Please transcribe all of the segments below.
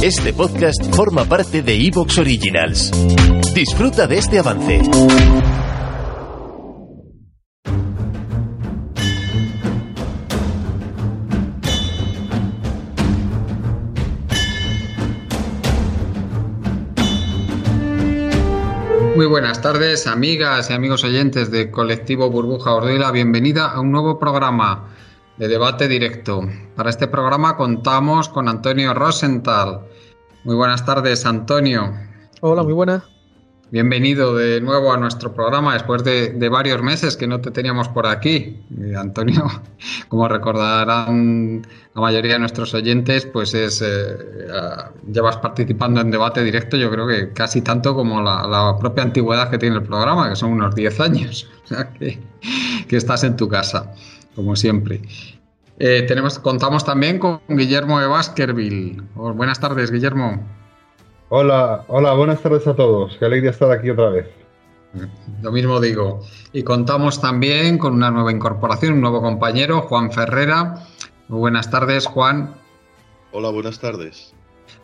Este podcast forma parte de Evox Originals. Disfruta de este avance. Muy buenas tardes, amigas y amigos oyentes de Colectivo Burbuja Ordila. Bienvenida a un nuevo programa de debate directo. Para este programa contamos con Antonio Rosenthal. Muy buenas tardes, Antonio. Hola, muy buenas. Bienvenido de nuevo a nuestro programa después de, de varios meses que no te teníamos por aquí. Eh, Antonio, como recordarán la mayoría de nuestros oyentes, pues es eh, llevas participando en debate directo, yo creo que casi tanto como la, la propia antigüedad que tiene el programa, que son unos 10 años. O sea, que, que estás en tu casa, como siempre. Eh, tenemos, contamos también con Guillermo de Baskerville. Oh, buenas tardes, Guillermo. Hola, hola, buenas tardes a todos. Qué alegría estar aquí otra vez. Lo mismo digo. Y contamos también con una nueva incorporación, un nuevo compañero, Juan Ferrera. Muy buenas tardes, Juan. Hola, buenas tardes.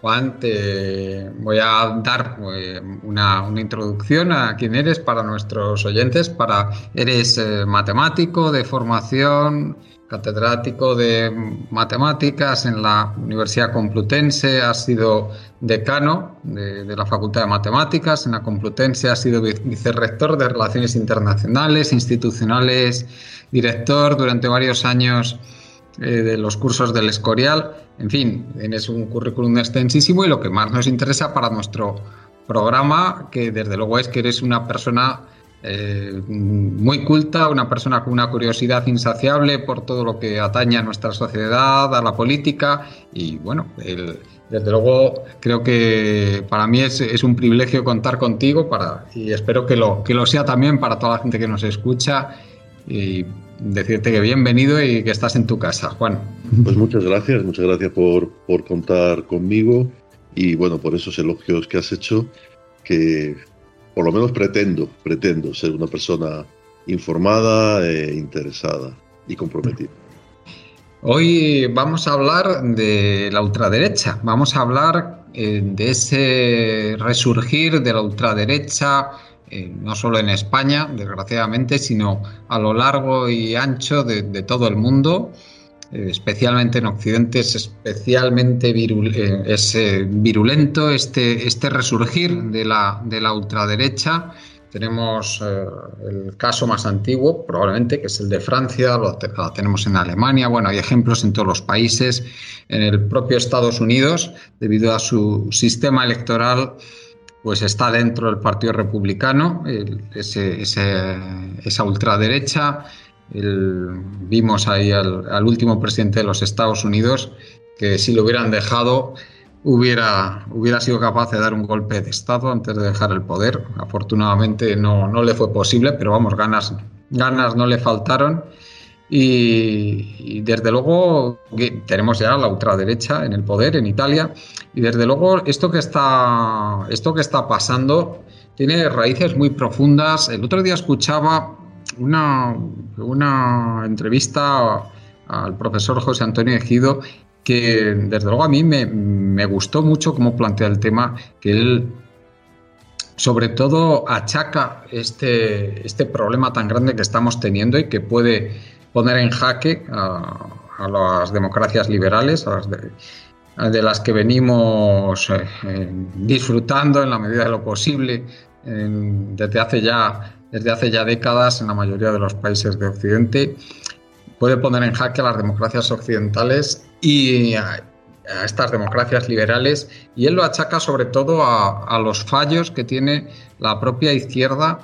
Juan, te voy a dar eh, una, introducción a quién eres para nuestros oyentes. Para, eres eh, matemático de formación, catedrático de matemáticas en la Universidad Complutense, has sido decano de, de, la Facultad de Matemáticas en la Complutense, has sido vicerrector de Relaciones Internacionales, institucionales, director durante varios años eh, de los cursos del Escorial. En fin, tienes un currículum extensísimo y lo que más nos interesa para nuestro programa, que desde luego es que eres una persona eh, muy culta, una persona con una curiosidad insaciable por todo lo que atañe a nuestra sociedad, a la política y bueno, desde luego creo que para mí es, un privilegio contar contigo y espero que lo, que lo sea también para toda la gente que nos escucha decirte que bienvenido y que estás en tu casa, Juan. Pues muchas gracias, muchas gracias por, por contar conmigo y bueno, por esos elogios que has hecho que por lo menos pretendo, pretendo ser una persona informada, e interesada y comprometida. Hoy vamos a hablar de la ultraderecha, vamos a hablar eh, de ese resurgir de la ultraderecha, eh, no solo en España, desgraciadamente, sino a lo largo y ancho de, todo el mundo. Especialmente en Occidente, es especialmente eh, virulento este, este resurgir de la, de la ultraderecha. Tenemos eh, el caso más antiguo, probablemente, que es el de Francia, lo, lo, tenemos en Alemania, bueno, hay ejemplos en todos los países, en el propio Estados Unidos, debido a su sistema electoral, pues está dentro del Partido Republicano, ese, esa ultraderecha, vimos ahí al, al, último presidente de los Estados Unidos que si lo hubieran dejado hubiera, hubiera sido capaz de dar un golpe de Estado antes de dejar el poder. Afortunadamente no, no le fue posible, pero vamos, ganas, ganas no le faltaron. Y, desde luego tenemos ya la ultraderecha en el poder en Italia y desde luego esto que está esto que está pasando tiene raíces muy profundas. El otro día escuchaba una, una entrevista al profesor José Antonio Ejido que desde luego a mí me, me, gustó mucho cómo plantea el tema, que él sobre todo achaca este, este problema tan grande que estamos teniendo y que puede poner en jaque a, las democracias liberales, de, las que venimos eh, disfrutando en la medida de lo posible desde hace ya desde hace ya décadas en la mayoría de los países de Occidente, puede poner en jaque a las democracias occidentales y a, estas democracias liberales, y él lo achaca sobre todo a, los fallos que tiene la propia izquierda,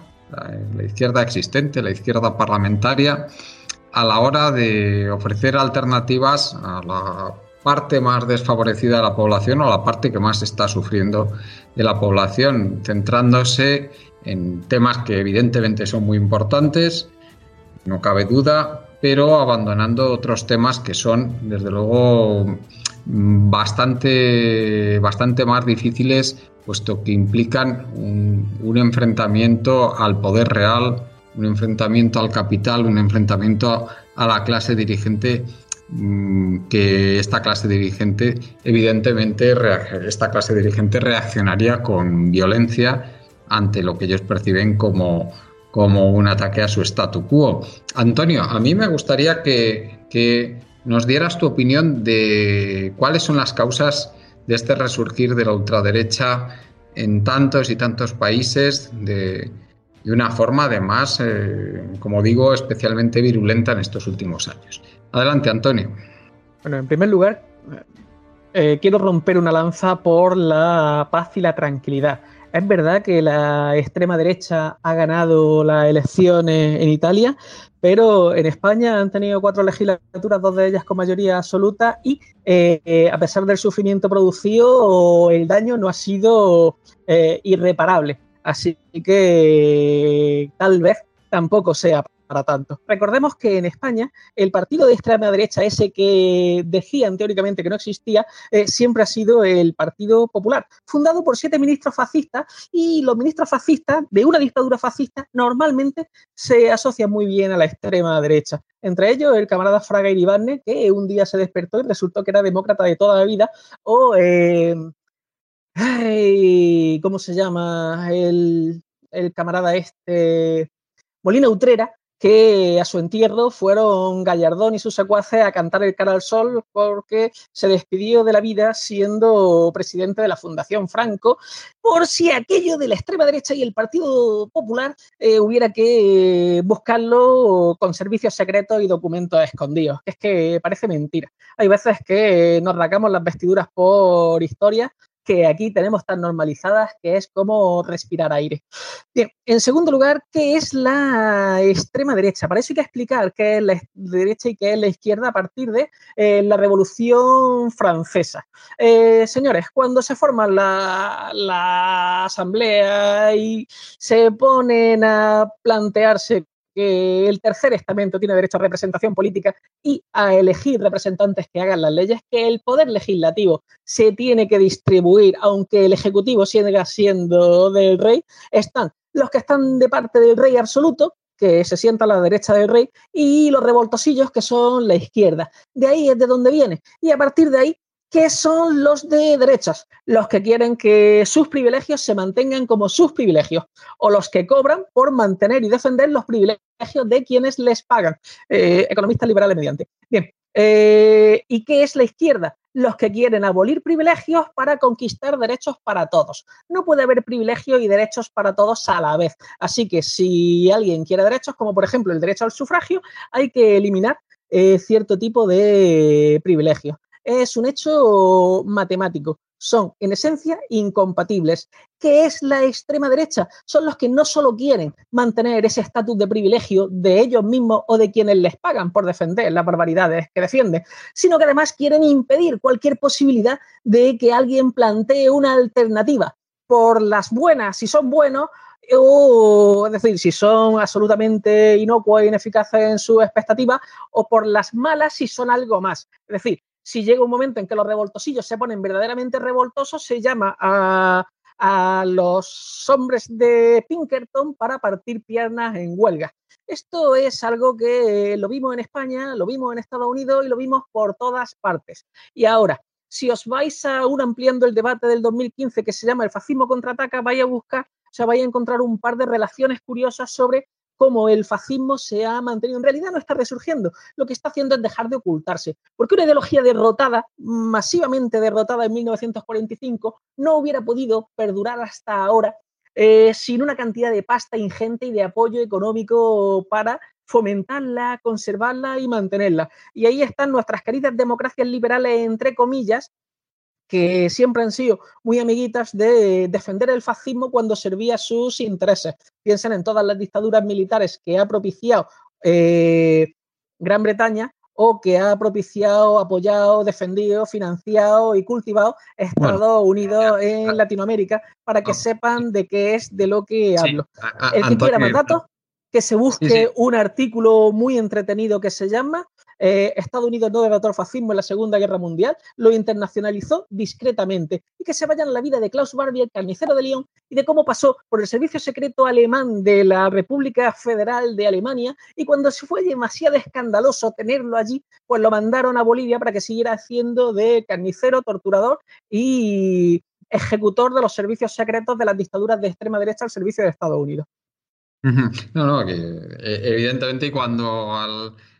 la izquierda existente, la izquierda parlamentaria, a la hora de ofrecer alternativas a la parte más desfavorecida de la población o la parte que más está sufriendo de la población, centrándose en temas que evidentemente son muy importantes, no cabe duda, pero abandonando otros temas que son, desde luego, bastante, bastante más difíciles, puesto que implican un, enfrentamiento al poder real, un enfrentamiento al capital, un enfrentamiento a la clase dirigente mm, que esta clase dirigente evidentemente esta clase dirigente reaccionaría con violencia ante lo que ellos perciben como, como un ataque a su statu quo. Antonio, a mí me gustaría que, que nos dieras tu opinión de cuáles son las causas de este resurgir de la ultraderecha en tantos y tantos países de, una forma además, eh, como digo, especialmente virulenta en estos últimos años. Adelante, Antonio. Bueno, en primer lugar, eh, quiero romper una lanza por la paz y la tranquilidad. Es verdad que la extrema derecha ha ganado las elecciones en Italia, pero en España han tenido cuatro legislaturas, dos de ellas con mayoría absoluta, y eh, a pesar del sufrimiento producido, el daño no ha sido eh, irreparable. Así que tal vez tampoco sea para tanto. Recordemos que en España el partido de extrema derecha, ese que decían teóricamente que no existía, eh, siempre ha sido el Partido Popular, fundado por siete ministros fascistas y los ministros fascistas de una dictadura fascista normalmente se asocian muy bien a la extrema derecha. Entre ellos el camarada Fraga Iribarne, que un día se despertó y resultó que era demócrata de toda la vida, o... Eh, ¿Cómo se llama? El, el camarada este Molina Utrera, que a su entierro fueron Gallardón y sus secuaces a cantar el cara al sol porque se despidió de la vida siendo presidente de la Fundación Franco, por si aquello de la extrema derecha y el Partido Popular eh, hubiera que buscarlo con servicios secretos y documentos escondidos. Es que parece mentira. Hay veces que nos racamos las vestiduras por historia que aquí tenemos tan normalizadas, que es como respirar aire. Bien, en segundo lugar, ¿qué es la extrema derecha? Para eso hay que explicar qué es la derecha y qué es la izquierda a partir de eh, la Revolución Francesa. Eh, señores, cuando se forma la, la asamblea y se ponen a plantearse que el tercer estamento tiene derecho a representación política y a elegir representantes que hagan las leyes, que el poder legislativo se tiene que distribuir, aunque el ejecutivo siga siendo del rey, están los que están de parte del rey absoluto, que se sienta a la derecha del rey, y los revoltosillos, que son la izquierda. De ahí es de donde viene. Y a partir de ahí ¿Qué son los de derechas, los que quieren que sus privilegios se mantengan como sus privilegios, o los que cobran por mantener y defender los privilegios de quienes les pagan. Eh, economistas liberales mediante. Bien, eh, ¿y qué es la izquierda? Los que quieren abolir privilegios para conquistar derechos para todos. No puede haber privilegios y derechos para todos a la vez. Así que si alguien quiere derechos, como por ejemplo el derecho al sufragio, hay que eliminar eh, cierto tipo de privilegios es un hecho matemático. Son, en esencia, incompatibles. ¿Qué es la extrema derecha? Son los que no solo quieren mantener ese estatus de privilegio de ellos mismos o de quienes les pagan por defender las barbaridades que defienden, sino que además quieren impedir cualquier posibilidad de que alguien plantee una alternativa por las buenas, si son buenos, o es decir, si son absolutamente inocuos e ineficaces en su expectativa, o por las malas si son algo más. Es decir, si llega un momento en que los revoltosillos se ponen verdaderamente revoltosos, se llama a, los hombres de Pinkerton para partir piernas en huelga. Esto es algo que lo vimos en España, lo vimos en Estados Unidos y lo vimos por todas partes. Y ahora, si os vais aún ampliando el debate del 2015 que se llama el fascismo contraataca, vais a buscar, o sea, vais a encontrar un par de relaciones curiosas sobre cómo el fascismo se ha mantenido. En realidad no está resurgiendo, lo que está haciendo es dejar de ocultarse, porque una ideología derrotada, masivamente derrotada en 1945, no hubiera podido perdurar hasta ahora eh, sin una cantidad de pasta ingente y de apoyo económico para fomentarla, conservarla y mantenerla. Y ahí están nuestras queridas democracias liberales, entre comillas, que siempre han sido muy amiguitas de defender el fascismo cuando servía sus intereses. Piensen en todas las dictaduras militares que ha propiciado eh, Gran Bretaña o que ha propiciado, apoyado, defendido, financiado y cultivado Estados Unidos en Latinoamérica para que sepan de qué es de lo que hablo. El que quiera más datos, que se busque un artículo muy entretenido que se llama eh, Estados Unidos no derrotó al fascismo en la Segunda Guerra Mundial, lo internacionalizó discretamente y que se vayan la vida de Klaus Barbie, el carnicero de Lyon, y de cómo pasó por el servicio secreto alemán de la República Federal de Alemania y cuando se fue demasiado escandaloso tenerlo allí, pues lo mandaron a Bolivia para que siguiera haciendo de carnicero, torturador y ejecutor de los servicios secretos de las dictaduras de extrema derecha al servicio de Estados Unidos. No, no, que eh, evidentemente cuando al,